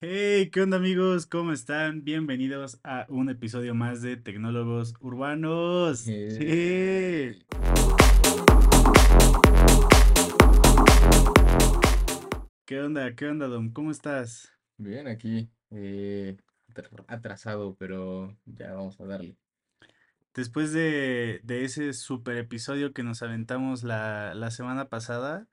Hey, ¿qué onda amigos? ¿Cómo están? Bienvenidos a un episodio más de Tecnólogos Urbanos. Sí. Hey. ¿Qué onda? ¿Qué onda, Dom? ¿Cómo estás? Bien, aquí, eh, atra- atrasado, pero ya vamos a darle. Después de, de ese super episodio que nos aventamos la, la semana pasada,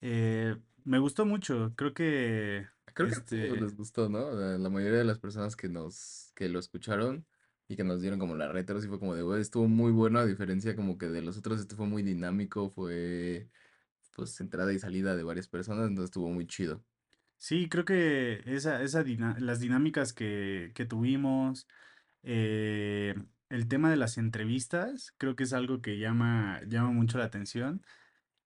eh, me gustó mucho. Creo que Creo que a todos este les gustó, ¿no? La, la mayoría de las personas que nos, que lo escucharon y que nos dieron como la retro, sí fue como de, güey, estuvo muy bueno, a diferencia como que de los otros, este fue muy dinámico, fue pues entrada y salida de varias personas, entonces estuvo muy chido. sí, creo que esa, esa dina- las dinámicas que, que tuvimos. Eh, el tema de las entrevistas creo que es algo que llama, llama mucho la atención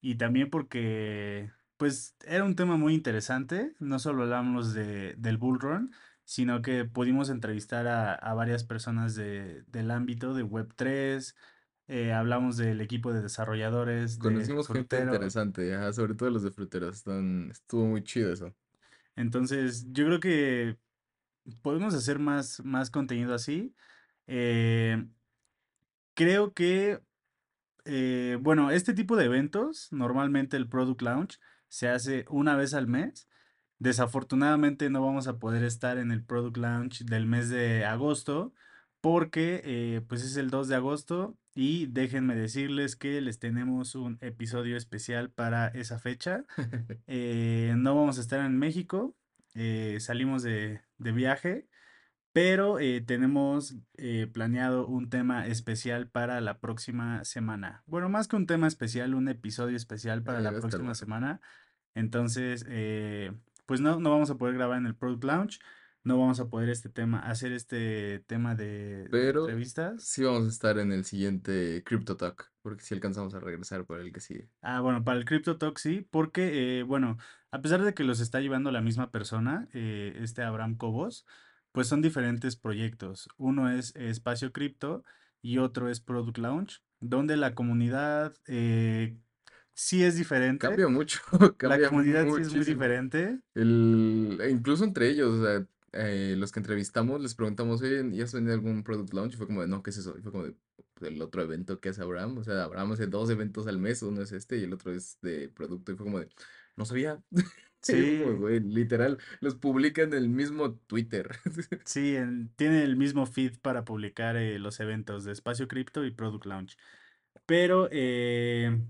y también porque pues era un tema muy interesante, no solo hablamos de, del Bull Run, sino que pudimos entrevistar a, a varias personas de, del ámbito de Web3, eh, hablamos del equipo de desarrolladores de Conocimos gente interesante, ajá, sobre todo los de fruteros, están, estuvo muy chido eso. entonces yo creo que podemos hacer más, más contenido así. Eh, creo que Eh, bueno, este tipo de eventos, normalmente el Product Launch se hace una vez al mes. Desafortunadamente no vamos a poder estar en el Product Launch del mes de agosto porque eh, pues es el 2 de agosto y déjenme decirles que les tenemos un episodio especial para esa fecha. Eh, no vamos a estar en México, eh, salimos de, de viaje pero eh, tenemos eh, planeado un tema especial para la próxima semana. Bueno, más que un tema especial, un episodio especial para Eh, la estar próxima bueno. semana. Entonces, eh, pues no, no vamos a poder grabar en el Product Launch. No vamos a poder este tema, hacer este tema de, de Pero entrevistas. sí vamos a estar en el siguiente Crypto Talk, porque sí alcanzamos a regresar para el que sigue. Ah, bueno, para el Crypto Talk sí, porque, eh, bueno, a pesar de que los está llevando la misma persona, eh, este Abraham Cobos, pues son diferentes proyectos. Uno es Espacio Cripto y otro es Product Launch, donde la comunidad eh, sí es diferente. Cambia mucho, La cambia comunidad sí es muy diferente. El, e incluso entre ellos, o sea, eh, los que entrevistamos, les preguntamos, oye, ¿ya has venido algún product launch? Y fue como de, no, ¿qué es eso? Y fue como de, "Pues, el otro evento que hace Abraham. O sea, Abraham hace dos eventos al mes, uno es este y el otro es de producto. Y fue como de, no sabía. Sí, güey, literal, los publica en el mismo Twitter. sí, en- tiene el mismo feed para publicar eh, los eventos de Espacio Cripto y Product Launch. Pero eh,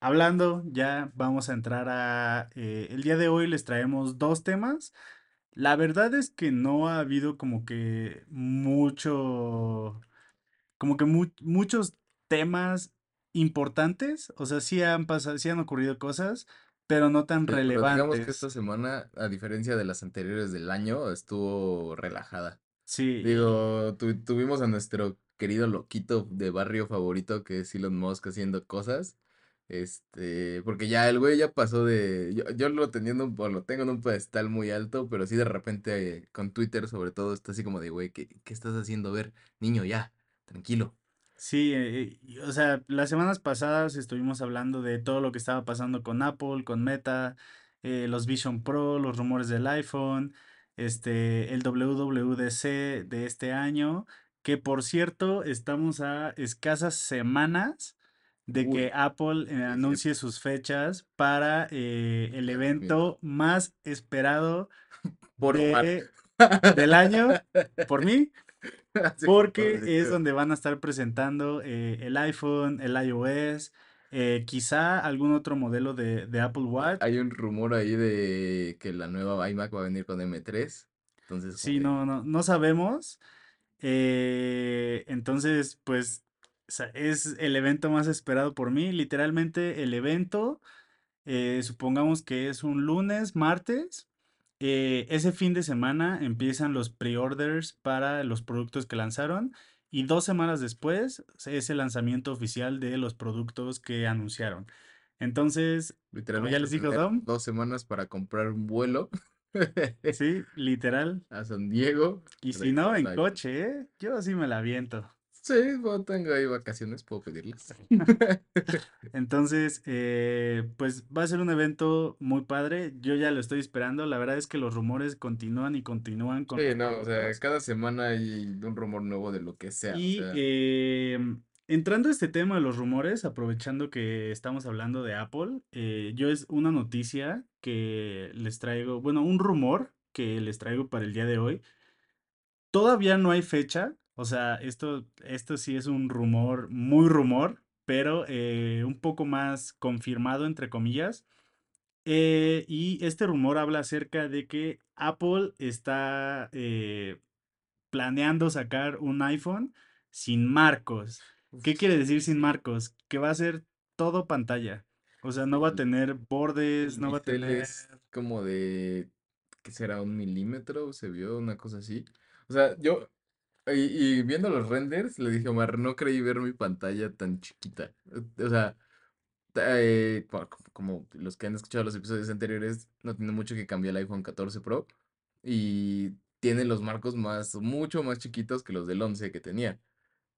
hablando, ya vamos a entrar a... eh, el día de hoy les traemos dos temas. La verdad es que no ha habido como que mucho, como que mu- muchos temas importantes. O sea, sí han pasado, sí han ocurrido cosas, pero no tan Pero, pero digamos que esta relevantes. semana, a diferencia de las anteriores del año, estuvo relajada. Sí, Digo, tu- tuvimos a nuestro querido loquito de barrio favorito que es Elon Musk haciendo cosas. Este, porque ya el güey ya pasó de. Yo, yo lo teniendo, un- lo tengo en un pedestal muy alto, pero sí de repente eh, con Twitter sobre todo está así como de, güey, ¿qué, qué estás haciendo? A ver, niño, ya, tranquilo. Sí, eh, o sea, las semanas pasadas estuvimos hablando de todo lo que estaba pasando con Apple, con Meta, eh, los Vision Pro, los rumores del iPhone, este, el WWDC de este año, que por cierto, estamos a escasas semanas de que Apple eh, anuncie sus fechas para eh, el evento más esperado Por Omar. de, del año por mí porque es de- donde van a estar presentando eh, el iPhone, el iOS, eh, quizá algún otro modelo de, de Apple Watch. Hay un rumor ahí de que la nueva iMac va a venir con M3. Entonces, Sí, no, no, no sabemos. eh, entonces, pues es el evento más esperado por mí. Literalmente el evento, eh, supongamos que es un lunes, martes. Eh, ese fin de semana empiezan los pre-orders para los productos que lanzaron y dos semanas después es el lanzamiento oficial de los productos que anunciaron. Entonces, como ya literalmente les dijo Dom, dos semanas para comprar un vuelo sí, literal. a San Diego, Y si no, en coche, ¿eh? Yo sí me la aviento. Sí, bueno, tengo ahí vacaciones, puedo pedirlas. Entonces, eh, pues va a ser un evento muy padre. Yo ya lo estoy esperando. La verdad es que los rumores continúan y continúan con Sí, no, o sea, cada semana hay un rumor nuevo de lo que sea, o Y sea, eh, entrando a este tema de los rumores, aprovechando que estamos hablando de Apple, eh, yo es una noticia que les traigo, bueno, un rumor que les traigo para el día de hoy. Todavía no hay fecha, o sea, esto, esto sí es un rumor, muy rumor, pero eh, un poco más confirmado, entre comillas. Eh, y este rumor habla acerca de que Apple está eh, planeando sacar un iPhone sin marcos. ¿Qué quiere decir sin marcos? Que va a ser todo pantalla. O sea, no va a tener bordes, no va a tener... como de, ¿qué será? Un milímetro, se vio una cosa así. O sea, yo, y, y viendo los renders, le dije a Omar, no creí ver mi pantalla tan chiquita. O sea, eh, co- co- como los que han escuchado los episodios anteriores, no tiene mucho que cambiar el iPhone 14 Pro y tiene los marcos más, mucho más chiquitos que los del 11 que tenía.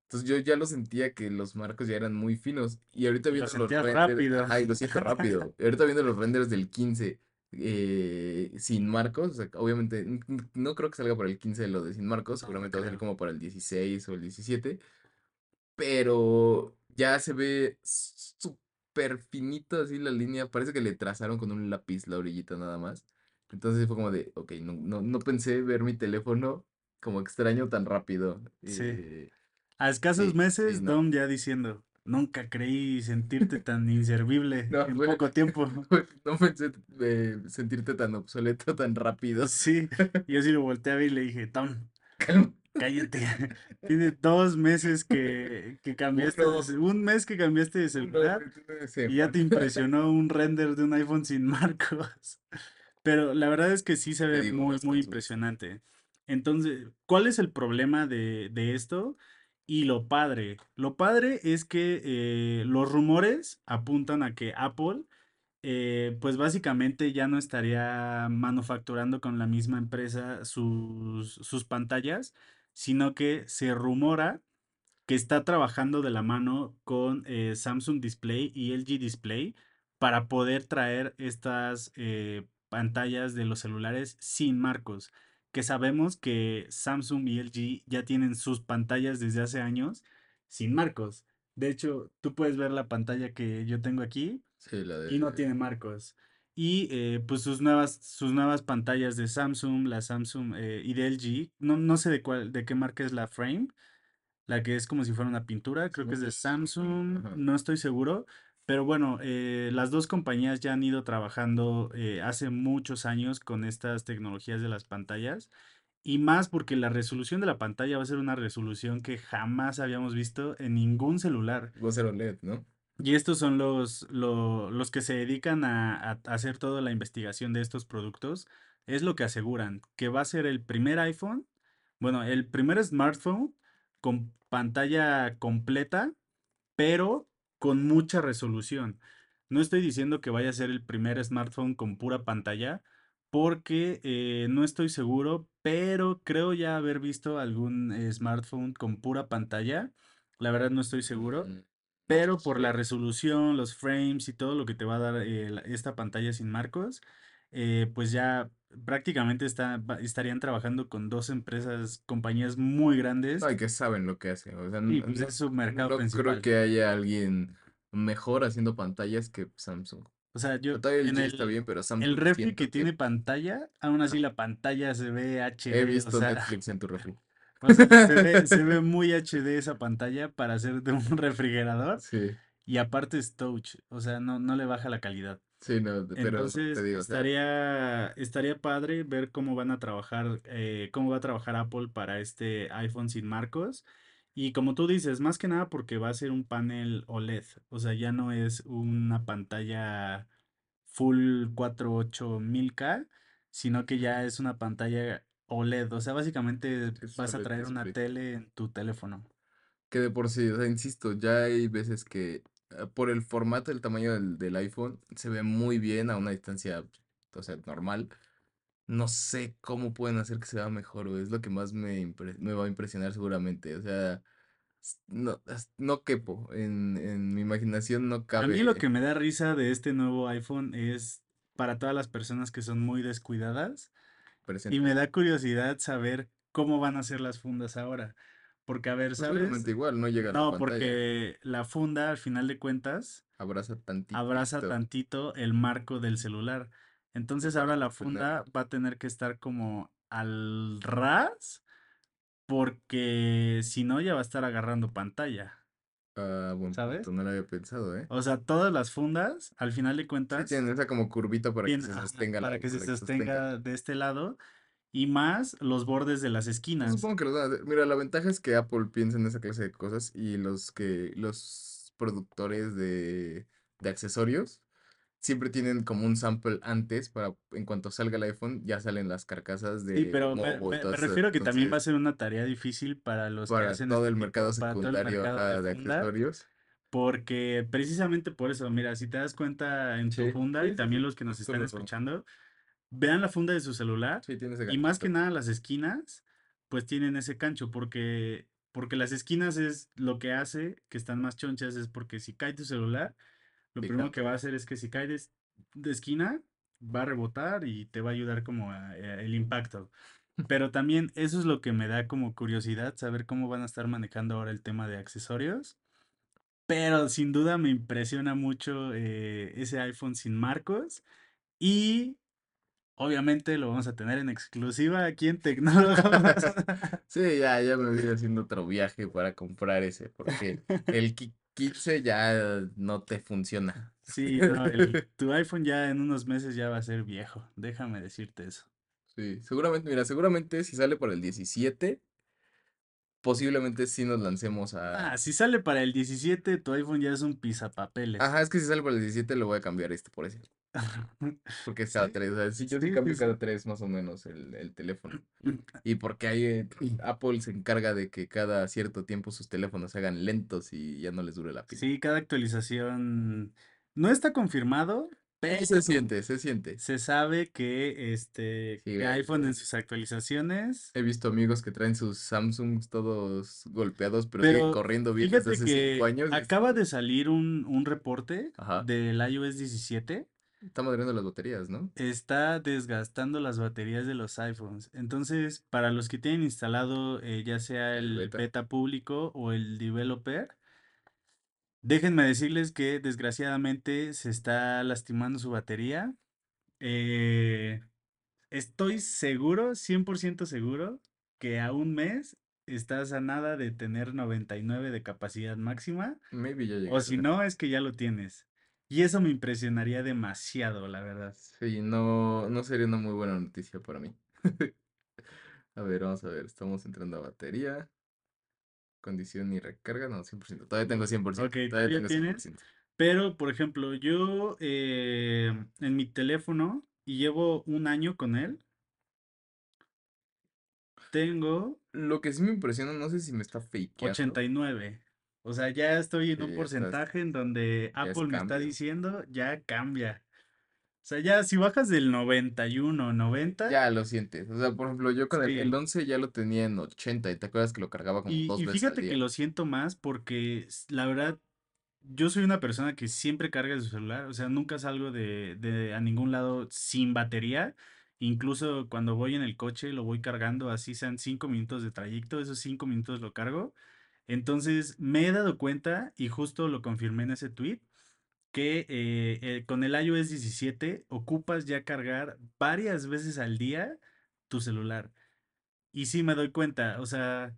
Entonces yo ya lo sentía que los marcos ya eran muy finos. Y ahorita lo viendo los renders, rápido. ajá, y lo siento rápido. Y ahorita viendo los renders del 15 eh, sin marcos, o sea, obviamente n- n- no creo que salga para el 15 de lo de sin marcos, No, seguramente va a salir creo. como para el 16 o el 17, pero ya se ve súper finito así la línea, parece que le trazaron con un lápiz la orillita nada más. Entonces fue como de, ok, no, no, no pensé ver mi teléfono como extraño tan rápido. Sí. eh, A escasos Sí, sí, meses, no. Dom ya diciendo, nunca creí sentirte tan inservible No, en poco tiempo. no pensé eh, sentirte tan obsoleto tan rápido. Sí, yo sí lo volteé a ver y le dije, Tom, Calma. cállate. Tiene dos meses que, que cambiaste, de un mes que cambiaste de celular y ya te impresionó un render de un iPhone sin marcos. Pero la verdad es que sí se ve muy, muy impresionante. Entonces, ¿cuál es el problema de, de esto? Y lo padre. Lo padre es que eh, los rumores apuntan a que Apple, eh, pues básicamente ya no estaría manufacturando con la misma empresa sus, sus pantallas, sino que se rumora que está trabajando de la mano con eh, Samsung Display y LG Display para poder traer estas pantallas de los celulares sin marcos, que sabemos que Samsung y LG ya tienen sus pantallas desde hace años sin marcos. De hecho, tú puedes ver la pantalla que yo tengo aquí Sí, la y no de... tiene marcos. Y eh, pues sus nuevas, sus nuevas pantallas de Samsung, la Samsung eh, y de LG, no, no sé de cuál, de qué marca es la Frame, la que es como si fuera una pintura, creo que es de Samsung, no estoy seguro, pero bueno, eh, las dos compañías ya han ido trabajando eh, hace muchos años con estas tecnologías de las pantallas y más porque la resolución de la pantalla va a ser una resolución que jamás habíamos visto en ningún celular. Va a ser OLED, ¿no? Y estos son los, lo- los que se dedican a, a hacer toda la investigación de estos productos. Es lo que aseguran, que va a ser el primer iPhone, bueno, el primer smartphone con pantalla completa, pero con mucha resolución. No estoy diciendo que vaya a ser el primer smartphone con pura pantalla, porque eh, no estoy seguro, pero creo ya haber visto algún eh, smartphone con pura pantalla. La verdad no estoy seguro. Pero por la resolución, los frames y todo lo que te va a dar eh, la- esta pantalla sin marcos, eh, pues ya prácticamente está, estarían trabajando con dos empresas, compañías muy No, grandes y que saben lo que hacen. O sea, pues no, es su mercado no creo que haya alguien mejor haciendo pantallas que Samsung. O sea, yo en LG está el, bien, pero el Samsung refri que tiene pantalla, aún así la pantalla se ve He HD, o visto sea, Netflix en tu refri. o sea, se ve, se ve muy HD esa pantalla para ser de un refrigerador Sí, y aparte es touch, o sea, no, no le baja la calidad. Sí, no, pero te Entonces, digo, o sea, estaría, estaría padre ver cómo van a trabajar, eh, cómo va a trabajar Apple para este iPhone sin marcos. Y como tú dices, más que nada porque va a ser un panel OLED, o sea, ya no es una pantalla full 48000 k sino que ya es una pantalla OLED, o sea, básicamente vas a OLED traer una tele en tu teléfono. Que de por sí, o sea, insisto, ya hay veces que por el formato, el tamaño del, del iPhone, se ve muy bien a una distancia, o sea, normal. No sé cómo pueden hacer que se vea mejor, güey, Es lo que más me, me va a impresionar seguramente. O sea, no, no quepo, en, en mi imaginación no A mí lo cabe que me da risa de este nuevo iPhone es para todas las personas que son muy descuidadas y me da curiosidad saber cómo van a ser las fundas ahora. Porque, a ver, Posiblemente ¿sabes? igual, no llega a la No, pantalla, porque la funda, al final de cuentas, abraza abraza tantitito tantito el marco del celular. Entonces ahora la funda va a tener que estar como al ras, porque si no ya va a estar agarrando pantalla, Ah, buen punto, ¿sabes? no lo había pensado, ¿eh? O sea, todas las fundas, al final de Sí, cuentas, tienen esa como curvita para que se sostenga la, para que se para que se sostenga de este lado y más los bordes de las esquinas. supongo que los van a hacer. Mira, la ventaja es que Apple piensa en esa clase de cosas y los que los productores de, de accesorios siempre tienen como un sample antes para en cuanto salga el iPhone ya salen las carcasas Sí, de pero me, refiero que también va a ser una tarea difícil para los que para hacen todo este el mercado tipo, para todo el secundario mercado de accesorios. Porque precisamente por eso, mira, si te das cuenta en tu Sí, funda y sí, sí, también sí. los que nos están escuchando, vean la funda de su celular Sí, tiene ese y más que nada las esquinas, pues tienen ese cancho porque porque las esquinas es lo que hace que están más chonchas es porque si cae tu celular, lo primero que va a hacer es que si cae de, es- de esquina va a rebotar y te va a ayudar como a- a el impacto. Pero también eso es lo que me da como curiosidad, saber cómo van a estar manejando ahora el tema de accesorios pero sin duda me impresiona mucho eh, ese iPhone sin marcos y obviamente lo vamos a tener en exclusiva aquí en Tecnólogos. Sí, ya, ya me voy haciendo otro viaje para comprar ese, porque el Ki- 15 ya no te funciona. Sí, no, el- tu iPhone ya en unos meses ya va a ser viejo, déjame decirte eso. Sí, seguramente, mira, seguramente si sale para el 17, posiblemente sí nos lancemos Ah, a... si sale para el 17, tu iPhone ya es un pisapapeles. Ajá, es que si sale para el 17 lo voy a cambiar este por ese, porque cada tres, o sea, sí, yo sí cambio sí. cada tres más o menos el, el teléfono. Y porque ahí eh, Apple se encarga de que cada cierto tiempo sus teléfonos se hagan lentos y ya no les dure la pila. Sí, cada actualización no está confirmado, Eh, pero se siente, se siente. se sabe que este Sí, que eh, iPhone en sus actualizaciones he visto amigos que traen sus Samsungs todos golpeados, pero siguen corriendo bien desde fíjate hace cinco que años. y es- acaba de salir un, un reporte Ajá, del iOS 17. Está madreando las baterías, ¿no? Está desgastando las baterías de los iPhones. Entonces, para los que tienen instalado eh, ya sea El el beta. beta público o el developer, déjenme decirles que desgraciadamente se está lastimando su batería. Eh, estoy seguro, 100% seguro, que a un mes estás a nada de tener 99 de capacidad máxima. Maybe ya O si no, es que ya lo tienes. Y eso me impresionaría demasiado, la verdad. Sí, no, no sería una muy buena noticia para mí. A ver, vamos a ver, estamos entrando a batería. Condición y recarga, no, 100%. Todavía tengo 100%. Ok, Todavía tengo tienes. 100%. Pero, por ejemplo, yo eh, en mi teléfono, y llevo un año con él, tengo Lo que sí me impresiona, no sé si me está fakeando. 89. O sea, ya estoy en Sí, un porcentaje en donde ya es Apple me está diciendo, ya cambia. O sea, ya si bajas del 91, 90, Ya lo sientes. O sea, por ejemplo, yo con el, el sí. 11 ya lo tenía en 80 y te acuerdas que lo cargaba como Y, dos y veces al fíjate que día. lo siento más porque la verdad, yo soy una persona que siempre carga su celular, o sea, nunca salgo de, de a ningún lado sin batería. Incluso cuando voy en el coche lo voy cargando, así sean cinco minutos de trayecto, esos cinco minutos lo cargo. Entonces me he dado cuenta, y justo lo confirmé en ese tweet, que eh, eh, con el iOS 17 ocupas ya cargar varias veces al día tu celular. Y sí me doy cuenta, o sea,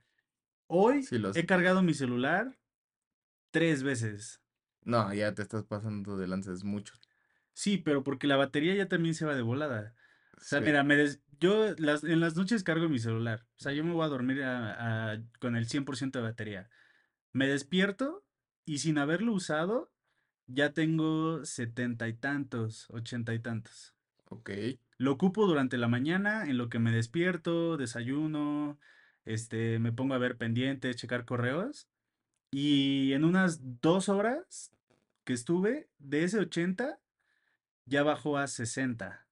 hoy Sí, he cargado mi celular tres veces. No, ya te estás pasando de lanzas mucho. Sí, pero porque la batería ya también se va de volada. O sea, Sí. mira, me des- yo las, en las noches cargo mi celular. O sea, yo me voy a dormir a- a- con el 100% de batería. Me despierto y sin haberlo usado, ya tengo setenta y tantos, ochenta y tantos. Ok. Lo ocupo durante la mañana, en lo que me despierto, desayuno, este, me pongo a ver pendientes, checar correos. Y en unas dos horas que estuve, de ese 80 ya bajó a 60.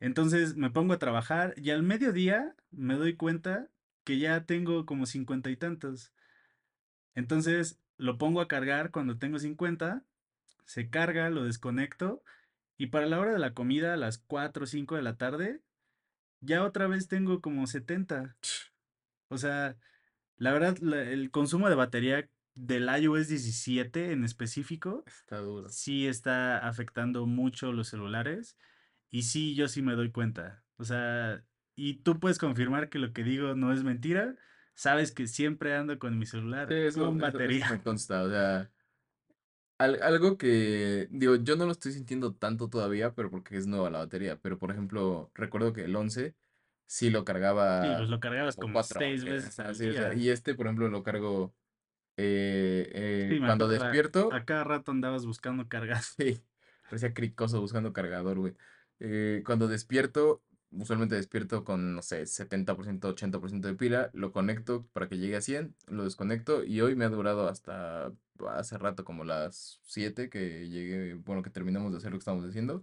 Entonces me pongo a trabajar y al mediodía me doy cuenta que ya tengo como cincuenta y tantos. Entonces lo pongo a cargar cuando tengo 50, se carga, lo desconecto y para la hora de la comida, a las 4 o 5 de la tarde, ya otra vez tengo como 70. O sea, la verdad, la- el consumo de batería del iOS 17 en específico Está duro. sí está afectando mucho los celulares y sí, yo sí me doy cuenta. O sea, y tú puedes confirmar que lo que digo no es mentira. Sabes que siempre ando con mi Sí, celular eso, con eso, eso batería. me consta, o sea, al- algo que, digo, yo no lo estoy sintiendo tanto todavía, pero porque es nueva la batería, pero por ejemplo, recuerdo que el 11 sí lo Sí, pues cargaba lo cargabas como cuatro seis horas, veces al así, o sea, y este, por ejemplo, lo cargo eh, Sí, eh, cuando acuerdo, a, despierto, a cada rato andabas buscando cargar. Sí, parecía cricoso buscando cargador, güey. Eh, cuando despierto, usualmente despierto con, no sé, 70%, 80% de pila, lo conecto para que llegue a 100, lo desconecto y hoy me ha durado hasta hace rato, como las 7 que llegué, bueno, que terminamos de hacer lo que estábamos haciendo,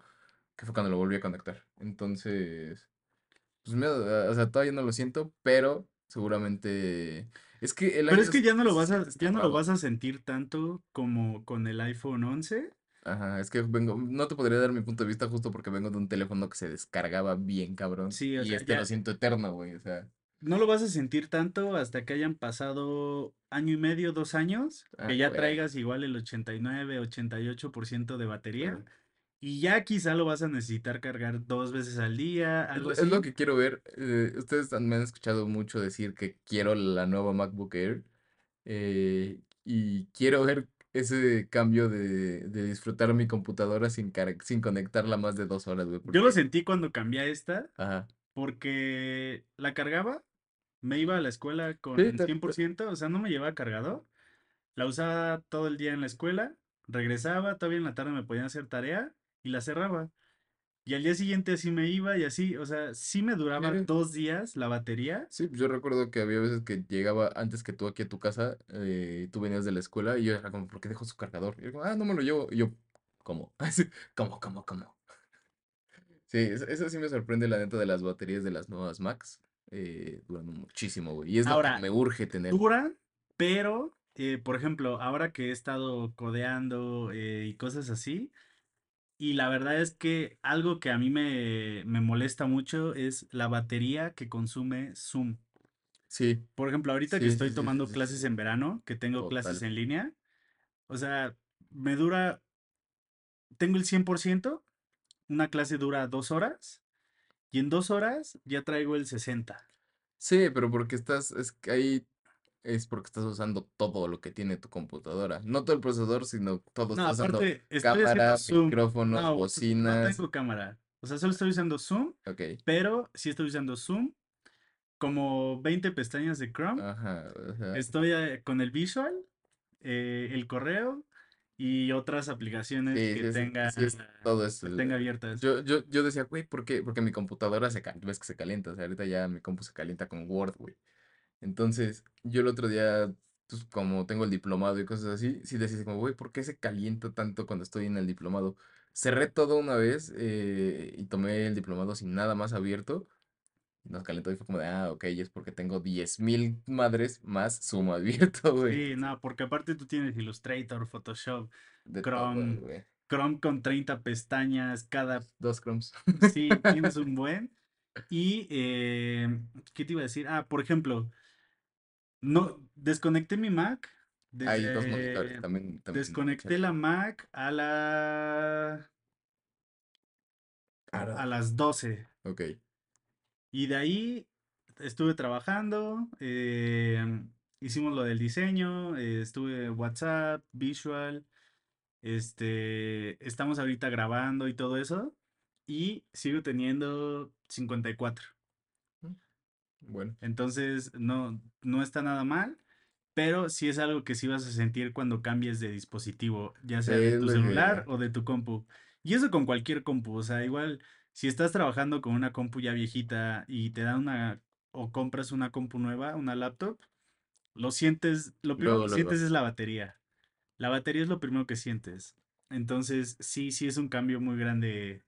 que fue cuando lo volví a conectar. Entonces, pues me, o sea, todavía no lo siento, pero seguramente... Es que el Pero es que ya no lo vas a, 17 está ya no lo vas a sentir tanto como con el iPhone 11. Ajá, es que vengo, no te podría dar mi punto de vista justo porque vengo de un teléfono que se descargaba bien cabrón Sí, o y sea, este lo siento eterno, güey, o sea, no lo vas a sentir tanto hasta que hayan pasado año y medio, dos años, ah, que ya güey, traigas igual el 89, 88% de batería. Y ya quizá lo vas a necesitar cargar dos veces al día, Es, lo es lo así. que quiero ver. eh, ustedes me han escuchado mucho decir que quiero la nueva MacBook Air eh, y quiero ver ese cambio de, de disfrutar mi computadora sin, sin conectarla más de dos horas, güey, Yo lo sentí cuando cambié a esta, ajá, porque la cargaba, me iba a la escuela con ta- cien por ta- ciento, o sea, no me llevaba cargador. La usaba todo el día en la escuela, regresaba, todavía en la tarde me podían hacer tarea y la cerraba. Y al día siguiente así me iba y así, o sea, sí me duraba sí, dos días la batería. Sí, pues yo recuerdo que había veces que llegaba antes que tú aquí a tu casa, eh, tú venías de la escuela y yo era como, ¿por qué dejo su cargador? Y yo como, ah, no me lo llevo. Y yo, ¿cómo? ¿Cómo, cómo, cómo? Sí, eso, eso sí me sorprende la neta de las baterías de las nuevas Macs. eh, duran muchísimo, güey. Y es lo que Ahora, me urge tener. duran, pero, eh, por ejemplo, ahora que he estado codeando eh, y cosas así, y la verdad es que algo que a mí me, me molesta mucho es la batería que consume Zoom. Sí, Por ejemplo, ahorita que estoy sí, tomando sí, clases en verano, que tengo clases en línea, o sea, me dura, tengo el 100%, una clase dura dos horas y en dos horas ya traigo el 60. Sí, pero porque estás, es que ahí es porque estás usando todo lo que tiene tu computadora. No todo el procesador, sino todo. No, Estás usando aparte, haciendo cámara, micrófonos, No, s- no bocinas. tengo cámara. O sea, solo estoy usando Zoom, Ok. pero sí estoy usando Zoom, como 20 pestañas de Chrome. Ajá, Estoy eh, con el Visual, eh, el correo y otras aplicaciones sí, que sí tenga, sí es todo eso. que tenga abiertas. Yo, yo, yo decía, güey, ¿por qué? Porque mi computadora se calienta, ves que se calienta, o sea, ahorita ya mi compu se calienta con Word, güey. Entonces, yo el otro día, pues como tengo el diplomado y cosas así, sí decía así como, güey, ¿por qué se calienta tanto cuando estoy en el diplomado? Cerré todo una vez eh, y tomé el diplomado sin nada más abierto. Nos calentó y fue como de, ah, ok, es porque tengo 10.000 madres más Zoom abierto, güey. Sí, no, porque aparte tú tienes Illustrator, Photoshop, De todo, Chrome, güey. Chrome con 30 pestañas, cada, Dos Chromes. sí, tienes un buen. Y, eh, ¿qué te iba a decir? Ah, por ejemplo, no, desconecté mi Mac Hay dos monitores, también, también, desconecté la Mac a la, a las 12 ok. y de ahí estuve trabajando, eh, hicimos lo del diseño, eh, estuve WhatsApp, Visual, este, estamos ahorita grabando y todo eso y sigo teniendo 54. Bueno, Entonces, no, no está nada mal, pero sí es algo que sí vas a sentir cuando cambies de dispositivo, ya sea de tu celular o de tu compu. Y eso con cualquier compu, o sea, igual si estás trabajando con una compu ya viejita y te dan una o compras una compu nueva, una laptop, lo sientes, lo primero Luego, que sientes es la batería. La batería es lo primero que sientes. Entonces, sí, sí es un cambio muy grande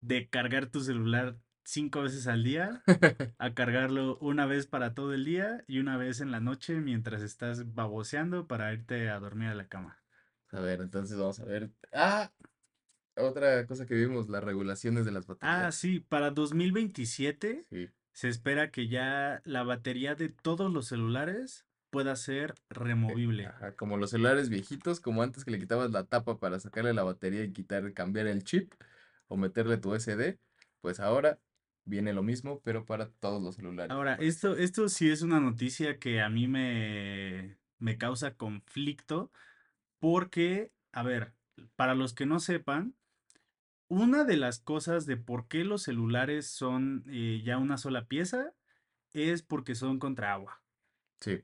de cargar tu celular cinco veces al día, a cargarlo una vez para todo el día y una vez en la noche mientras estás baboseando para irte a dormir a la cama. A ver, entonces vamos a ver. Ah, otra cosa que vimos, las regulaciones de las Ah, baterías. sí, para 2027 Sí. se espera que ya la batería de todos los celulares pueda ser eh, removible. Ajá, como los celulares viejitos, como antes que le quitabas la tapa para sacarle la batería y quitar, cambiar el chip o meterle tu SD, pues ahora viene lo mismo, pero para todos los celulares. Ahora, esto, esto sí es una noticia que a mí me, me causa conflicto porque, a ver, para los que no sepan, una de las cosas de por qué los celulares son eh, ya una sola pieza es porque son contra agua. Sí,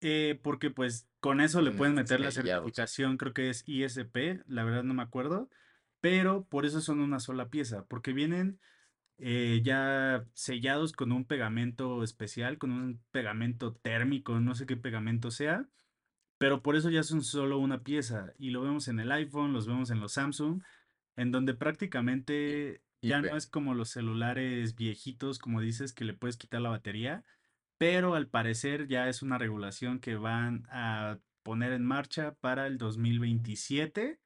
Eh, porque pues con eso le pueden meter la certificación, creo que es ISP, la verdad no me acuerdo, pero por eso son una sola pieza, porque vienen eh, ya sellados con un pegamento especial, con un pegamento térmico, no sé qué pegamento sea, pero por eso ya son solo una pieza y lo vemos en el iPhone, los vemos en los Samsung, en donde prácticamente ya no es como los celulares viejitos, como dices, que le puedes quitar la batería, pero al parecer ya es una regulación que van a poner en marcha para el 2027,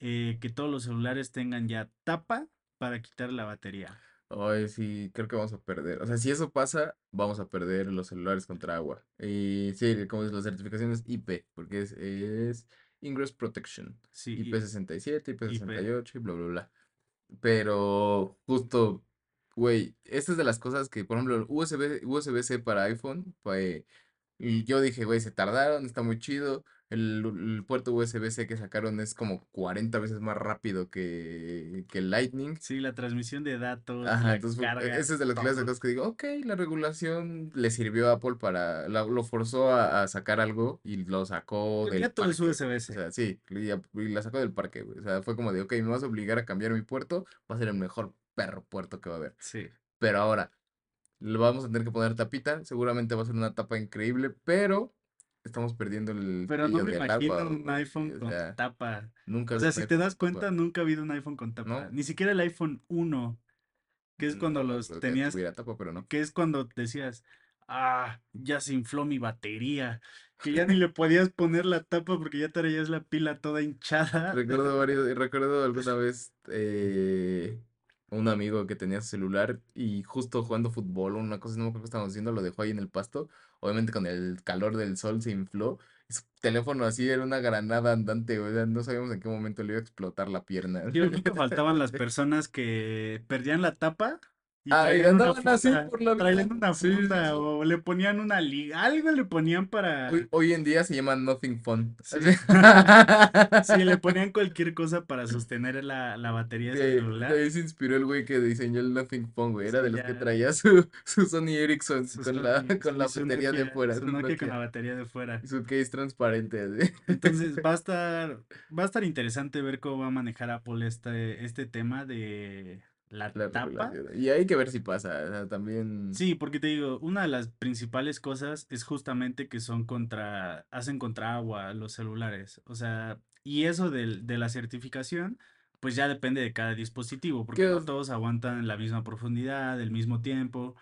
eh, que todos los celulares tengan ya tapa para quitar la batería. Ay, sí, creo que vamos a perder. O sea, si eso pasa, vamos a perder los celulares contra agua. Y sí, como es la certificación es IP, porque es, es Ingress Protection. Sí, IP67, y- IP. IP68 y bla, bla, bla. Pero justo, güey, esta es de las cosas que, por ejemplo, el USB, USB-C para iPhone, pues, y yo dije, güey, se tardaron, está muy chido. El, el puerto USB-C que sacaron es como 40 veces más rápido que, que Lightning. Sí, la transmisión de datos, Ajá, la entonces e- carga, esa es de las clases de cosas que digo, ok, la regulación le sirvió a Apple para, la- lo forzó a, a sacar algo y lo sacó Pues del ya todo es. O USB-C. sea, sí, y la sacó del parque, güey. O sea, fue como de, ok, me vas a obligar a cambiar mi puerto, va a ser el mejor perro puerto que va a haber. Sí. Pero ahora, le vamos a tener que poner tapita, seguramente va a ser una tapa increíble, pero estamos perdiendo el Pero no me imagino un iPhone O con tapa. nunca O sea, si te das cuenta, tapa, nunca ha habido un iPhone con tapa. ¿no? Ni siquiera el iPhone uno, que es cuando los que tenías, tuviera tapa, pero no. que es cuando decías, ah, ya se infló mi batería, que ya ni le podías poner la tapa porque ya traías la pila toda hinchada. Recuerdo varios, recuerdo alguna vez eh, un amigo que tenía su celular y justo jugando fútbol o una cosa, no me acuerdo qué estábamos haciendo, lo dejó ahí en el pasto. Obviamente con el calor del sol se infló. Y su teléfono así era una granada andante, o sea, no sabíamos en qué momento le iba a explotar la pierna. Yo creo que faltaban las personas que perdían la tapa Ah, y andaban así funda, por la traían una Sí, sí, funda sí. o le ponían una liga, algo le ponían para, Hoy, hoy en día se llama Nothing Fun. sí, le ponían cualquier cosa para sostener la, la batería de celular. ahí se inspiró el güey que diseñó el Nothing Phone, güey. Era de los que traía su, su Sony Ericsson su con la, con la batería de fuera, su Nokia con la batería de fuera. Y su case transparente. Entonces va a estar, va a estar interesante ver cómo va a manejar Apple este, este tema de la La tapa. Y hay que ver si pasa. O sea, también. Sí, porque te digo, una de las principales cosas es justamente que son contra, hacen contra agua los celulares. O sea, y eso del- de, la certificación, pues ya depende de cada dispositivo, porque ¿Qué no os- todos aguantan la misma profundidad, el mismo tiempo.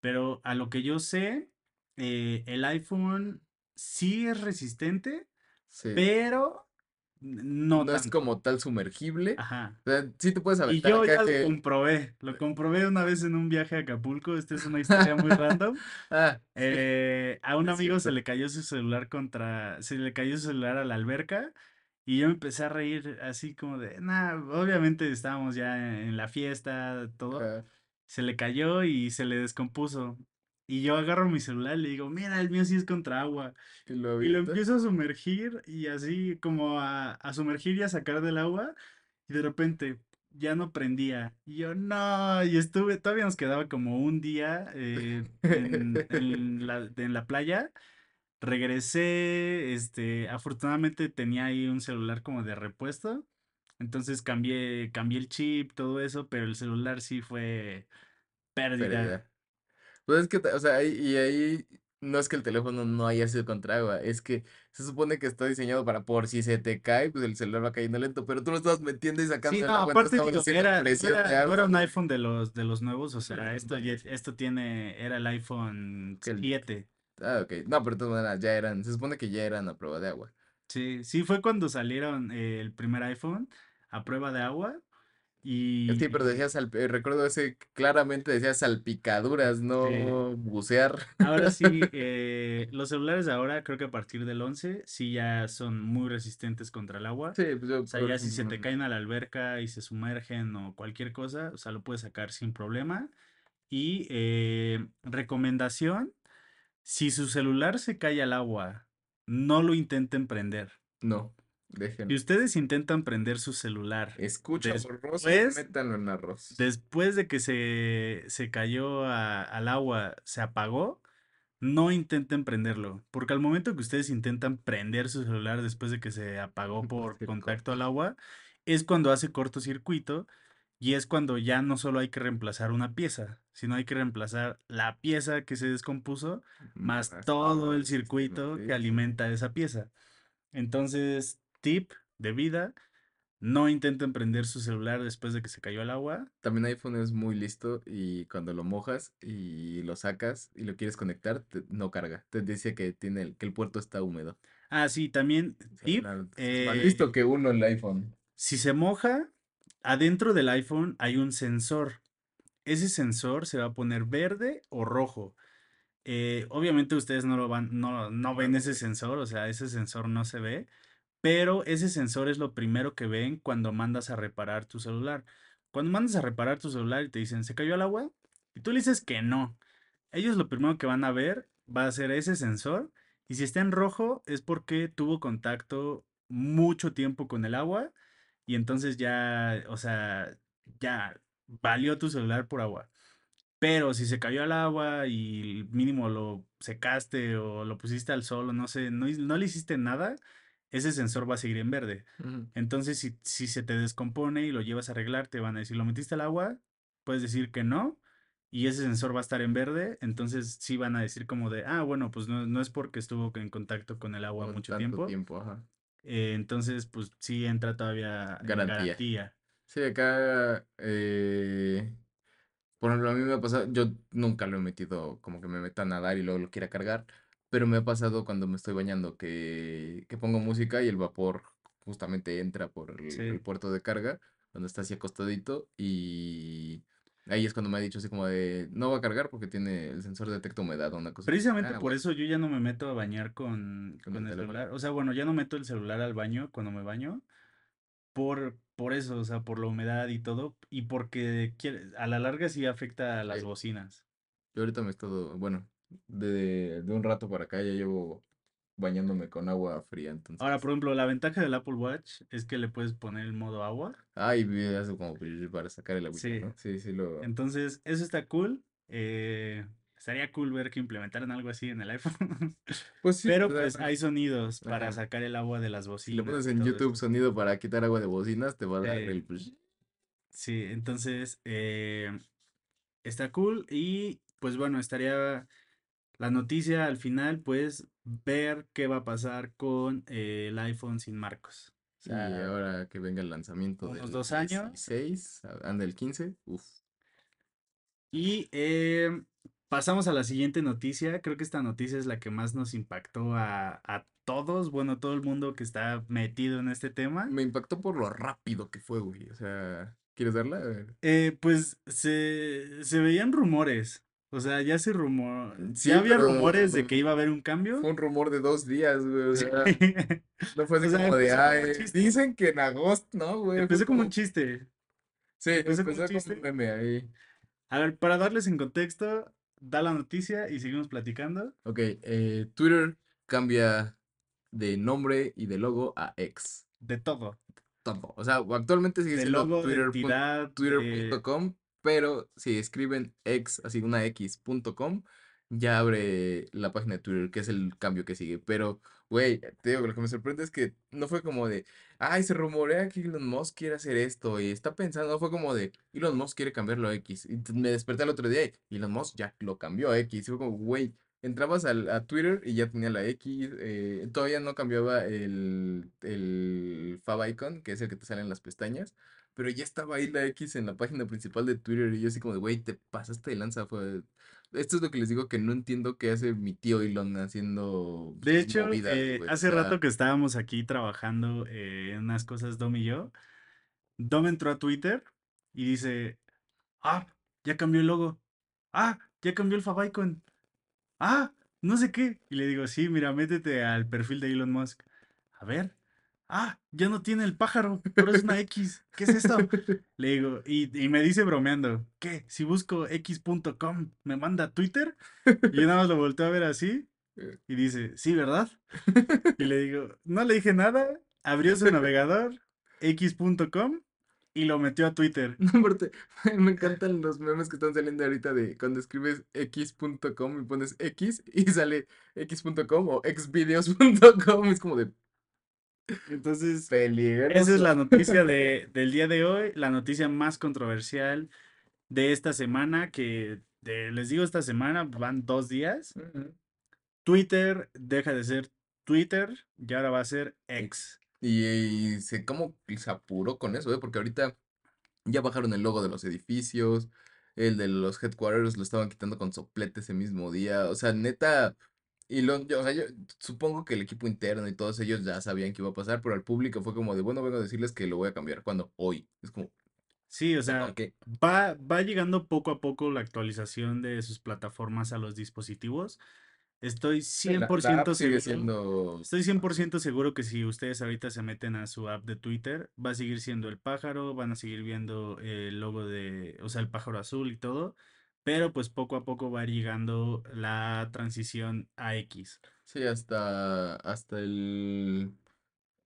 Pero a lo que yo sé, eh, el iPhone sí es resistente, Sí. pero no No es como tal sumergible. Ajá. O sea, sí te puedes Y aventar yo acá ya lo que. comprobé, lo comprobé una vez en un viaje a Acapulco, esta es una historia muy random. Ah, Eh, a un amigo se le cayó su celular contra, se le cayó su celular a la alberca y yo me empecé a reír así como de, nah, obviamente estábamos ya en la fiesta, todo, se le cayó y se le descompuso. Y yo agarro mi celular y le digo, mira, el mío sí es contra agua. Y lo Y lo empiezo a sumergir y así como a, a sumergir y a sacar del agua y de repente ya no prendía. Y yo, no, y estuve, todavía nos quedaba como un día eh, en, en la, en la playa. Regresé, este, afortunadamente tenía ahí un celular como de repuesto. Entonces cambié, cambié el chip, todo eso, pero el celular sí fue pérdida. Pérdida. Pues es que, ta- o sea, ahí- y ahí no es que el teléfono no haya sido contra agua, es que se supone que está diseñado para por si se te cae, pues el celular va cayendo lento, pero tú lo estás metiendo y sacando Sí, del no, agua, entonces aparte estabas digo, haciendo era, no presión de era, no agua. era un iPhone de los, de los nuevos, o sea, esto, ya- esto tiene, era el iPhone Que el- 7. Ah, ok. No, pero de todas maneras, ya eran, se supone que ya eran a prueba de agua. Sí, sí, fue cuando salieron eh, el primer iPhone a prueba de agua y Sí, pero decía, salp- eh, recuerdo ese, claramente decía salpicaduras, sí. no bucear. Ahora sí, eh, los celulares ahora, creo que a partir del 11, sí ya son muy resistentes contra el agua. Sí, pues yo, O sea, ya si se te caen a la alberca y se sumergen o cualquier cosa, o sea, lo puedes sacar sin problema. Y eh, recomendación, si su celular se cae al agua, no lo intenten prender. no, Si déjenlo. ustedes intentan prender su celular Escucha borroso, después, métanlo en arroz. después de que se, se cayó a- al agua, se apagó, no intenten prenderlo, porque al momento que ustedes intentan prender su celular después de que se apagó por contacto al agua, es cuando hace cortocircuito y es cuando ya no solo hay que reemplazar una pieza, sino hay que reemplazar la pieza que se descompuso más todo el circuito que alimenta esa pieza. Entonces, tip de vida, no intenten prender su celular después de que se cayó al agua. También iPhone es muy listo y cuando lo mojas y lo sacas y lo quieres conectar, te- no carga. Te dice que tiene el, que el puerto está húmedo. Ah, sí, también tip, más listo eh, que uno el iPhone. si se moja, adentro del iPhone hay un sensor. Ese sensor se va a poner verde o rojo. Eh, obviamente ustedes no lo van, no, no ven ese sensor, o sea, ese sensor no se ve, pero ese sensor es lo primero que ven cuando mandas a reparar tu celular. Cuando mandas a reparar tu celular y te dicen, ¿se cayó al agua? Y tú le dices que no. Ellos lo primero que van a ver va a ser ese sensor y si está en rojo es porque tuvo contacto mucho tiempo con el agua y entonces ya, o sea, ya valió tu celular por agua. Pero si se cayó al agua y mínimo lo secaste o lo pusiste al sol o no sé, no, no le hiciste nada, ese sensor va a seguir en verde. Entonces, si, si se te descompone y lo llevas a arreglar, te van a decir, ¿lo metiste al agua? Puedes decir que no. Y ese sensor va a estar en verde. Entonces, sí van a decir como de, ah, bueno, pues no, no es porque estuvo en contacto con el agua mucho tiempo. tiempo, ajá. Eh, entonces, pues sí entra todavía en garantía. Sí, acá, eh, por ejemplo, a mí me ha pasado, yo nunca lo he metido como que me meta a nadar y luego lo quiera cargar, pero me ha pasado cuando me estoy bañando que, que pongo música y el vapor justamente entra por el, puerto de carga, cuando está así acostadito, y ahí es cuando me ha dicho así como de, no va a cargar porque tiene el sensor detecta humedad o una cosa así. Precisamente Ah, por bueno, eso yo ya no me meto a bañar con, con con el teléfono. celular. O sea, bueno, ya no meto el celular al baño cuando me baño. Por, por eso, o sea, por la humedad y todo. Y porque quiere- a la larga sí afecta a las Sí. bocinas. Yo ahorita me he estado, bueno, de, de un rato para acá ya llevo bañándome con agua fría, Ahora, entonces. por ejemplo, la ventaja del Apple Watch es que le puedes poner el modo agua. Ay, vi eso como pues, para sacar el agüita, Sí. ¿no? Sí, sí lo. Entonces, eso está cool. eh, estaría cool ver que implementaran algo así en el iPhone. Pues sí, Pero pues hay sonidos para sacar el agua de las Si le bocinas pones y en YouTube eso. sonido para quitar agua de bocinas, te va a dar el Sí, entonces eh, está cool y pues bueno, estaría la noticia al final, pues ver qué va a pasar con eh, el iPhone sin marcos. O Y ahora que venga el lanzamiento unos del dos años. 16, a- anda el 15, uff. Y eh, pasamos a la siguiente noticia. Creo que esta noticia es la que más nos impactó a, a todos, bueno, todo el mundo que está metido en este tema. Me impactó por lo rápido que fue, güey. O sea, ¿quieres darla? Eh, pues se, se veían rumores. O sea, ya se rumor, Sí, ya había pero rumores de que iba a haber un cambio. fue un rumor de dos días, güey. O Sí. sea, no fue así O sea, como de, ay, dicen que en agosto, no, güey. Empezó como un chiste. sí, Empezó como un empezó como un chiste. meme ahí. A ver, para darles en contexto, da la noticia y seguimos platicando. Ok, eh, Twitter cambia de nombre y de logo a X. De todo. Todo. O sea, actualmente sigue De siendo de Twitter twitter.com, pero si escriben X, así una X.com, ya abre la página de Twitter, que es el cambio que sigue. Pero, güey, te digo, lo que me sorprende es que no fue como de, ay, se rumorea que Elon Musk quiere hacer esto y está pensando, no fue como de, Elon Musk quiere cambiarlo a X. Y me desperté el otro día y Elon Musk ya lo cambió a X. Fue como, güey, entrabas al, a Twitter y ya tenía la X, eh, todavía no cambiaba el, el fav icon, que es el que te sale en las pestañas, pero ya estaba ahí la X en la página principal de Twitter y yo así como de, güey, te pasaste de lanza, fue... Esto es lo que les digo que no entiendo qué hace mi tío Elon haciendo De hecho, movidas, eh, hace rato que estábamos aquí trabajando eh, en unas cosas, Dom y yo, Dom entró a Twitter y dice, ah, ya cambió el logo, ah, ya cambió el favicon, ah, no sé qué. Y le digo, sí, mira, métete al perfil de Elon Musk. A ver, ah, ya no tiene el pájaro, ahora es una X, ¿qué es esto? Le digo, y, y me dice bromeando, ¿qué? Si busco x.com, ¿me manda a Twitter? Y yo nada más lo volteo a ver así y dice, sí, ¿verdad? Y le digo, no le dije nada, abrió su navegador, x.com, y lo metió a Twitter. No, aparte, me encantan los memes que están saliendo ahorita de cuando escribes x.com y pones x y sale x.com o xvideos.com. Es como de Entonces, esa es la noticia de, del día de hoy, la noticia más controversial de esta semana, que de- les digo esta semana, van dos días. Twitter deja de ser Twitter y ahora va a ser. X. Y, y se como se apuró con eso, ¿eh? Porque ahorita ya bajaron el logo de los edificios, el de los headquarters lo estaban quitando con soplete ese mismo día. O sea, neta, y lo, yo, o sea, yo supongo que el equipo interno y todos ellos ya sabían que iba a pasar, pero al público fue como de, bueno, vengo a decirles que lo voy a cambiar. cuando Hoy. Es como, Sí, o sea, va, va llegando poco a poco la actualización de sus plataformas a los dispositivos. Estoy Sí, cien la, por la app sigue seguro, siendo... estoy 100% seguro que si ustedes ahorita se meten a su app de Twitter, va a seguir siendo el pájaro, van a seguir viendo el logo de, o sea, el pájaro azul y todo, pero pues poco a poco va llegando la transición a X. Sí, hasta, hasta el...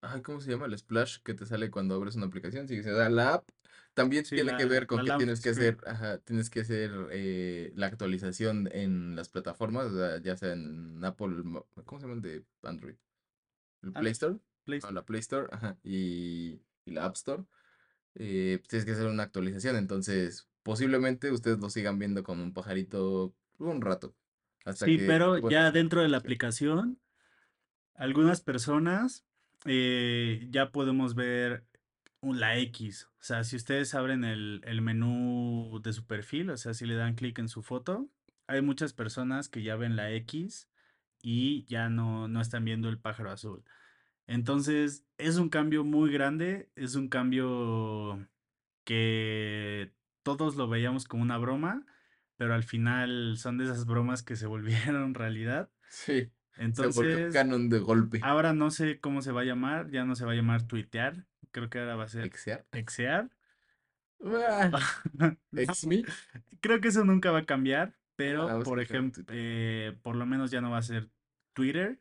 Ay, ¿cómo se llama? El splash que te sale cuando abres una aplicación. Si se da la app, también Sí, tiene que ver con que tienes que hacer, ajá, tienes que hacer eh, la actualización en las plataformas, o sea, ya sea en Apple, Mo- ¿cómo se llama el de Android? El Ah, Play Store, Play o Store. la Play Store, ajá, y, y la App Store. eh, tienes que hacer una actualización, entonces posiblemente ustedes lo sigan viendo como un pajarito un rato, hasta Sí, que pero ya dentro de la aplicación, algunas personas eh, ya podemos ver la X. O sea, si ustedes abren el, el menú de su perfil, o sea, si le dan clic en su foto, hay muchas personas que ya ven la X y ya no, no están viendo el pájaro azul. Entonces, es un cambio muy grande, es un cambio que todos lo veíamos como una broma, pero al final son de esas bromas que se volvieron realidad. Sí, se volvió Entonces, canon de golpe. ahora no sé cómo se va a llamar, ya no se va a llamar tuitear, creo que ahora va a ser Exear. exear. Ah, ex me. creo que eso nunca va a cambiar, Ah, pero por ejemplo, Twitter. por lo menos ya no va a ser Twitter.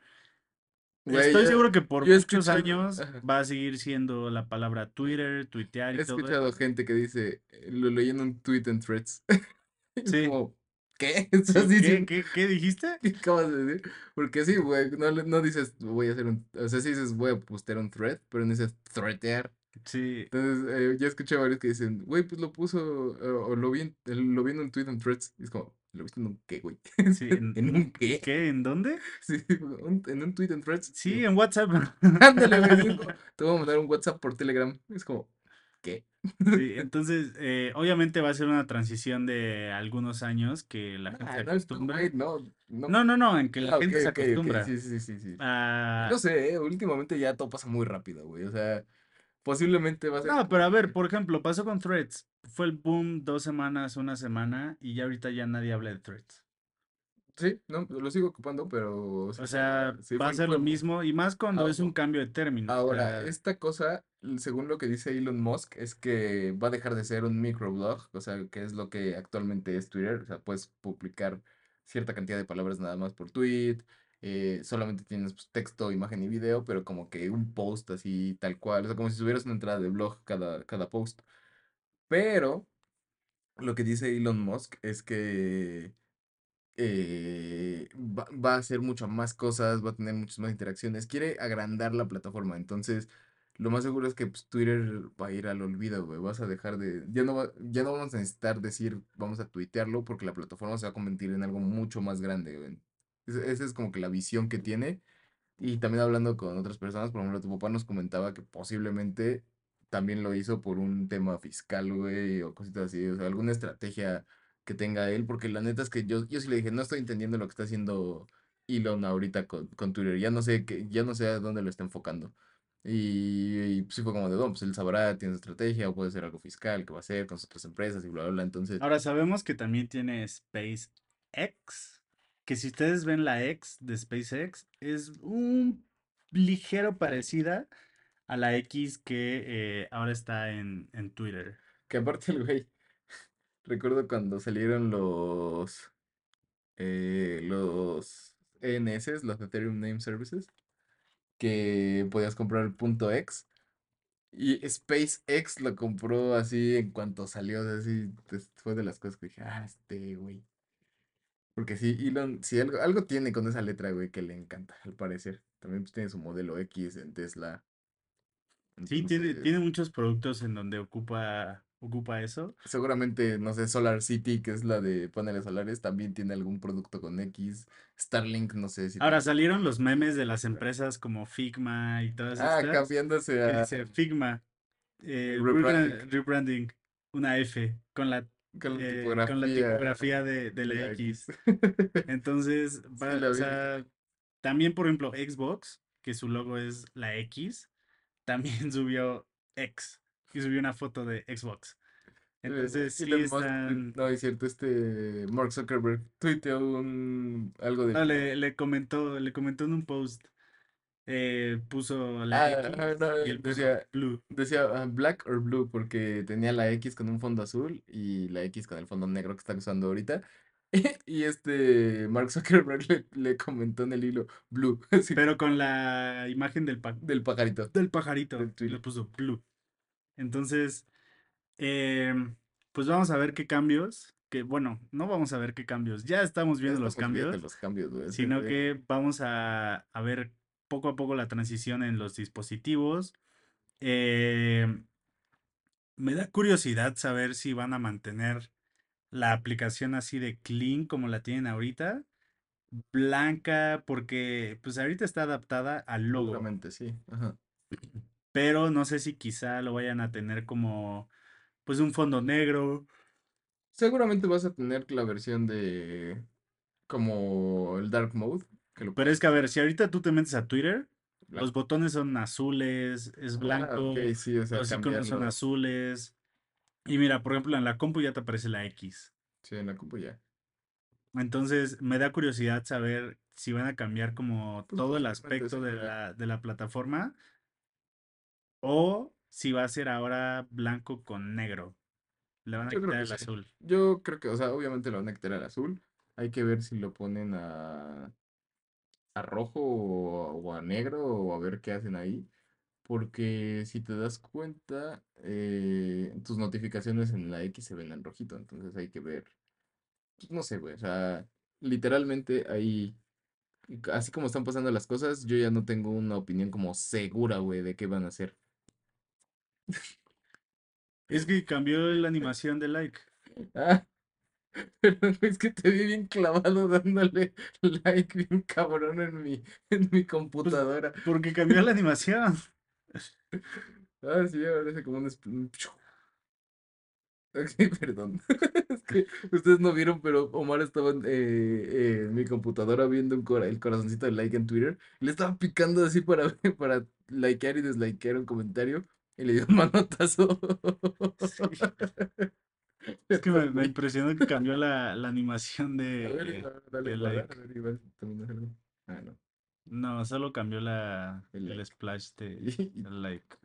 Güey, Estoy yo, seguro que por he muchos años ajá, va a seguir siendo la palabra Twitter, tuitear he y todo escuchado eso. gente que dice, eh, lo leí en un tweet en Threads. Sí, como, ¿qué estás sí, ¿qué, diciendo? qué, qué dijiste? ¿Qué acabas de decir? Porque sí, güey, no, dices voy a hacer un, o sea, sí dices voy a postear un thread, pero no dices threatear. Sí, Entonces, eh, ya escuché varios que dicen, güey, pues lo puso, o, o lo vi, en, lo vi en un tweet en Threads. Y es como, ¿lo viste en un qué, güey? sí, ¿en, ¿En un- qué? ¿qué? ¿En dónde? Sí, un- en un tweet en Threads. Sí, en WhatsApp. Ándale, güey. Te voy a mandar un WhatsApp por Telegram. Es como, ¿qué? Sí, entonces, eh, obviamente va a ser una transición de algunos años que la gente se Ah, no, no, acostumbra. no, no. No, no, no, en que la Ah, gente se acostumbra. Sí, sí, sí, sí. No Ah, sé, eh, últimamente ya todo pasa muy rápido, güey. O sea, posiblemente va a ser no, pero a ver, por ejemplo, pasó con Threads. Fue el boom dos semanas, una semana, y ya ahorita ya nadie habla de Threads. Sí, no, lo sigo ocupando, pero, o O sea, sí, va a ser lo mismo, y más cuando es un cambio de término. Ahora, esta cosa, según lo que dice Elon Musk, es que va a dejar de ser un microblog, o sea, que es lo que actualmente es Twitter, o sea, puedes publicar cierta cantidad de palabras nada más por tweet, eh, solamente tienes pues, texto, imagen y video, pero como que un post así tal cual, o sea, como si tuvieras una entrada de blog cada, cada post. Pero lo que dice Elon Musk es que eh, va, va a hacer muchas más cosas, va a tener muchas más interacciones, quiere agrandar la plataforma, entonces lo más seguro es que pues, Twitter va a ir al olvido, güey, vas a dejar de, ya no, va- ya no vamos a necesitar decir vamos a tuitearlo porque la plataforma se va a convertir en algo mucho más grande, güey. Esa es como que la visión que tiene. Y también hablando con otras personas, por ejemplo, tu papá nos comentaba que posiblemente también lo hizo por un tema fiscal, güey, o cositas así, o sea, alguna estrategia que tenga él, porque la neta es que yo, yo sí le dije, no estoy entendiendo lo que está haciendo Elon ahorita con, con Twitter, ya no sé qué, ya no sé a dónde lo está enfocando. Y, y sí fue como de, pues él sabrá, tiene estrategia, o puede ser algo fiscal, que va a hacer con sus otras empresas y bla, bla, bla. Entonces, Ahora sabemos que también tiene SpaceX, que si ustedes ven la X de SpaceX, es un ligero parecida a la X que eh, ahora está en, en Twitter. que aparte el güey, recuerdo cuando salieron los, eh, los ENS, los Ethereum Name Services, que podías comprar el punto X. Y SpaceX lo compró así en cuanto salió, así fue de las cosas que dije, ah, este güey. Porque sí, Elon, sí, algo, algo tiene con esa letra, güey, que le encanta, al parecer. También pues, tiene su modelo X en Tesla. Sí, tiene, tiene Entonces, muchos productos en donde ocupa, ocupa eso. seguramente, no sé, Solar City, que es la de paneles solares, también tiene algún producto con X. Starlink, no sé si Ahora salieron los memes de las empresas como Figma y todas Ah, estas, cambiándose que a dice Figma, eh, rebranding, una F, con la, con la eh, con la tipografía de, de la la X. X. Entonces, va- o sea, también, por ejemplo, Xbox, que su logo es la X, también subió X y subió una foto de Xbox. Entonces, sí están. no, es cierto, este Mark Zuckerberg tuiteó un, algo de... No, le, le comentó, le comentó en un post, eh, puso la Ah, X no, y puso decía, blue. decía ah, black or blue porque tenía la X con un fondo azul y la X con el fondo negro que están usando ahorita. Y este Mark Zuckerberg le, le comentó en el hilo blue, así, Pero con la imagen del, pa- del pajarito, del pajarito, del tweet. le puso blue. Entonces, em, pues vamos a ver qué cambios, que bueno, no vamos a ver qué cambios, ya estamos Ya viendo los estamos viendo cambios, los cambios, güey. así sino que vamos a, a ver poco a poco la transición en los dispositivos. Em, me da curiosidad saber si van a mantener la aplicación así de clean como la tienen ahorita, blanca, porque pues ahorita está adaptada al logo, Seguramente sí. Ajá. pero no sé si quizá lo vayan a tener como pues un fondo negro. Seguramente vas a tener la versión de como el Dark Mode, lo Pero es que a ver, si ahorita tú te metes a Twitter, los blanco. botones son azules, es Ah, ok, blanco, sí, o sea, los iconos son azules. Y mira, por ejemplo, en la compu ya te aparece la X. Sí, en la compu ya. Entonces, me da curiosidad saber si van a cambiar como Pues todo el aspecto de la, de la plataforma o si va a ser ahora blanco con negro. Le van a Yo quitar el sí. azul. Yo creo que, o sea, obviamente lo van a quitar al azul. Hay que ver si lo ponen a, a rojo o, o a negro o a ver qué hacen ahí. Porque si te das cuenta, eh, tus notificaciones en la X se ven en rojito. Entonces hay que ver. pues, no sé, güey. O sea, literalmente ahí, así como están pasando las cosas, yo ya no tengo una opinión como segura, güey, de qué van a hacer. Es que cambió la animación de like. Ah, pero es que te vi bien clavado dándole like bien cabrón en mi, en mi Pues computadora. porque cambió la animación. Ah, sí, parece como un... Ok, perdón. Es que ustedes no vieron, pero Omar estaba en, eh, eh, en mi computadora viendo un cora- el corazoncito de like en Twitter. Le estaba picando así para, para likear y deslikear un comentario. Y le dio un manotazo. Sí. Es que me, me Perdón. impresionó que cambió la, la animación A ver, de, a- dale de guardar, like. a ver, es algo. Ah, no. No, solo cambió la, El el like. splash de, del like.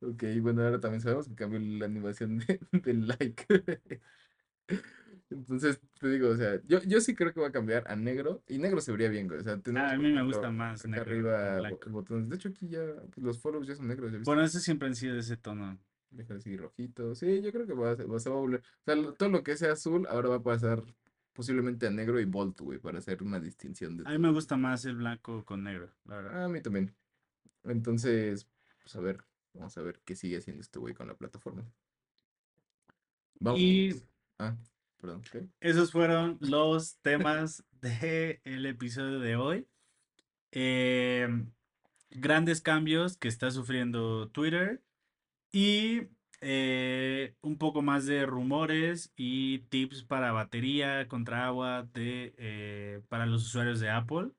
Ok, bueno, ahora también sabemos que cambió la animación de- del like. Entonces, te digo, o sea, yo, yo sí creo que va a cambiar a negro. Y negro se vería bien, güey. O sea, Ah, a mí me gusta más acá negro arriba botones. De hecho, aquí ya pues, los follows ya son negros, ¿ya viste? Bueno, ese siempre han sido de ese tono. Dejar así rojito. Sí, yo creo que va va- se va a volver. O sea, todo lo que sea azul ahora va a pasar posiblemente a negro y bold, güey, para hacer una distinción de A mí todo. me gusta más el blanco con negro, la verdad. Ah, A mí también. Entonces, pues a ver, vamos a ver qué sigue haciendo este güey con la plataforma. Y Vamos. Ah, perdón. ¿qué? Esos fueron los temas del episodio de hoy. Em, grandes cambios que está sufriendo Twitter y eh, un poco más de rumores y tips para batería contra agua de, eh, para los usuarios de Apple.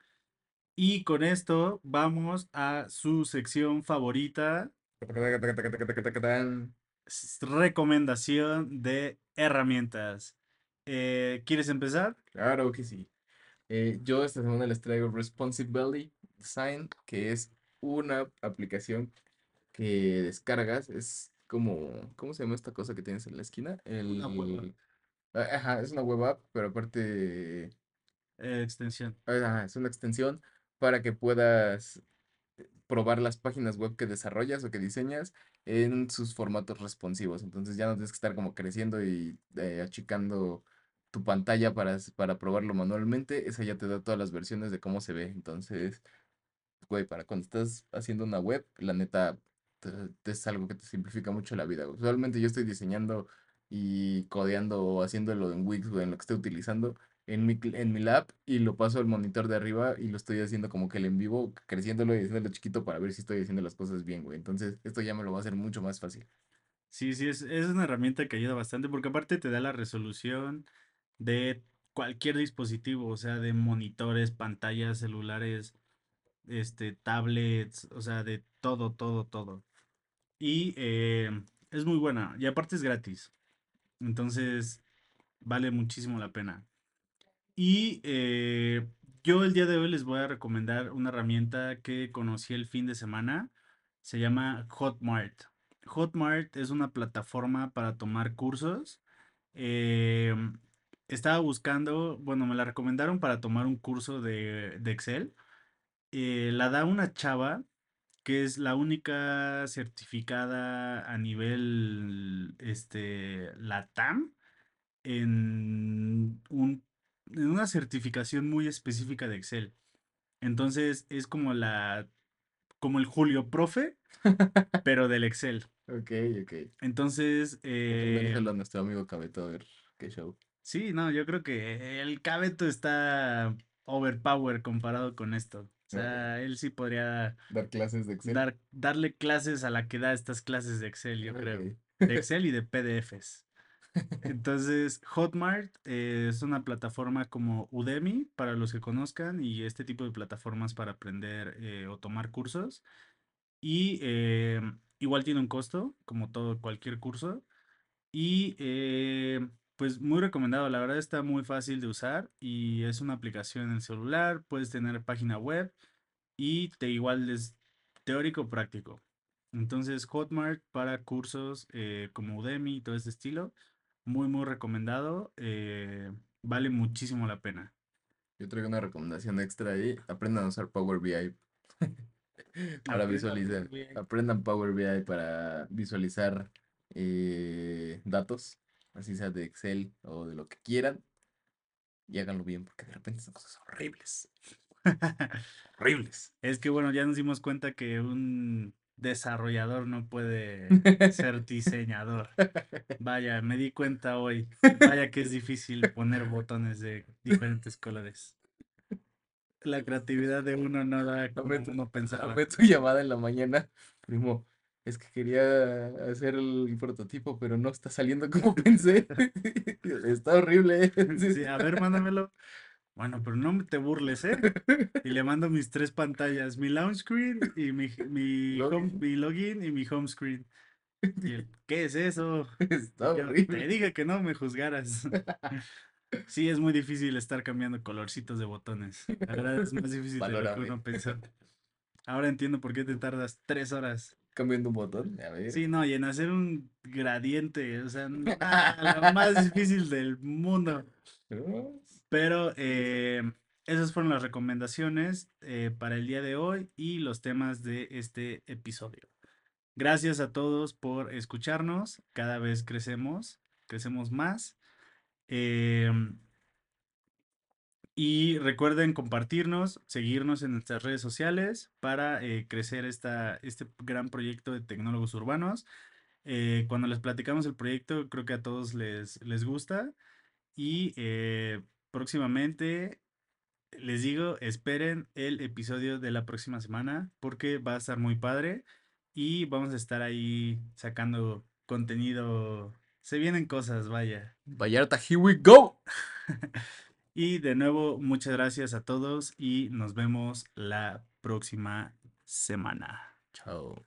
Y con esto vamos a su sección favorita, recomendación de herramientas. Eh, ¿quieres empezar? Claro que sí. Yo esta semana les traigo Responsibility Design, que es una aplicación que descargas. Es como, ¿cómo se llama esta cosa que tienes en la esquina? Una web app. El, ajá, es una web app, pero aparte, Eh, extensión. ajá, es una extensión para que puedas probar las páginas web que desarrollas o que diseñas en sus formatos responsivos. Entonces ya no tienes que estar como creciendo y eh, achicando tu pantalla para, para probarlo manualmente. Esa ya te da todas las versiones de cómo se ve. Entonces, güey, para cuando estás haciendo una web, la neta, es algo que te simplifica mucho la vida. Usualmente yo estoy diseñando y codeando o haciéndolo en Wix o en lo que esté utilizando en mi, en mi lab y lo paso al monitor de arriba y lo estoy haciendo como que el en vivo, creciéndolo y haciéndolo chiquito para ver si estoy haciendo las cosas bien, güey. Entonces, esto ya me lo va a hacer mucho más fácil. Sí, sí, es, es una herramienta que ayuda bastante porque aparte te da la resolución de cualquier dispositivo, o sea, de monitores, pantallas, celulares, este, tablets, o sea, de todo, todo, todo. Y eh, es muy buena y aparte es gratis, entonces vale muchísimo la pena. Y eh, yo el día de hoy les voy a recomendar una herramienta que conocí el fin de semana. Se llama Hotmart. Hotmart es una plataforma para tomar cursos. Eh, estaba buscando, bueno, me la recomendaron para tomar un curso de, de Excel. Eh, la da una chava que es la única certificada a nivel, este, LATAM en un, en una certificación muy específica de Excel. Entonces es como la, como el Julio Profe, pero del Excel. Ok, ok. Entonces, eh, a nuestro amigo Cabeto a ver qué show. sí, no, yo creo que el Cabeto está overpower comparado con esto. O sea, él sí podría Dar clases de Excel. dar, darle clases a la que da estas clases de Excel, yo creo. De Excel y de PDFs. Entonces, Hotmart eh, es una plataforma como Udemy, para los que conozcan, y este tipo de plataformas para aprender eh, o tomar cursos. Y eh, igual tiene un costo, como todo cualquier curso. Y pues muy recomendado, la verdad está muy fácil de usar y es una aplicación en el celular, puedes tener página web y te igual es teórico práctico. Entonces Hotmart para cursos eh, como Udemy y todo ese estilo, muy muy recomendado, eh, vale muchísimo la pena. Yo traigo una recomendación extra ahí. Aprendan a usar Power BI para Aprenda visualizar. Power BI. Aprendan Power BI para visualizar eh, datos, así sea de Excel o de lo que quieran. Y háganlo bien, porque de repente son cosas horribles. Horribles. Es que bueno, ya nos dimos cuenta que un desarrollador no puede ser diseñador. Vaya, me di cuenta hoy. Vaya que es difícil poner botones de diferentes colores. La creatividad de uno no da como uno pensaba. dame tu llamada en la mañana, primo. Es que quería hacer el prototipo, pero no está saliendo como pensé. Está horrible. Sí, a ver, mándamelo. Bueno, pero no te burles, ¿eh? Y le mando mis tres pantallas, mi launch screen y mi, mi, home- Login. mi login y mi home screen. Y ¿qué es eso? Está Yo, te horrible. dije que no me juzgaras. Sí, es muy difícil estar cambiando colorcitos de botones. La verdad es más difícil de lo que uno pensó. Ahora entiendo por qué te tardas tres horas. Cambiando un botón. A ver. Sí, no, y en hacer un gradiente, o sea, lo más difícil del mundo. Pero eh, esas fueron las recomendaciones eh, para el día de hoy y los temas de este episodio. Gracias a todos por escucharnos. Cada vez crecemos, crecemos más. Em, y recuerden compartirnos, seguirnos en nuestras redes sociales para eh, crecer esta, este gran proyecto de tecnólogos urbanos. Eh, cuando les platicamos el proyecto, creo que a todos les, les gusta. Y eh, próximamente, les digo, esperen el episodio de la próxima semana porque va a estar muy padre y vamos a estar ahí sacando contenido. Se vienen cosas, vaya. Vallarta, here we go. y de nuevo, muchas gracias a todos y nos vemos la próxima semana. Chao.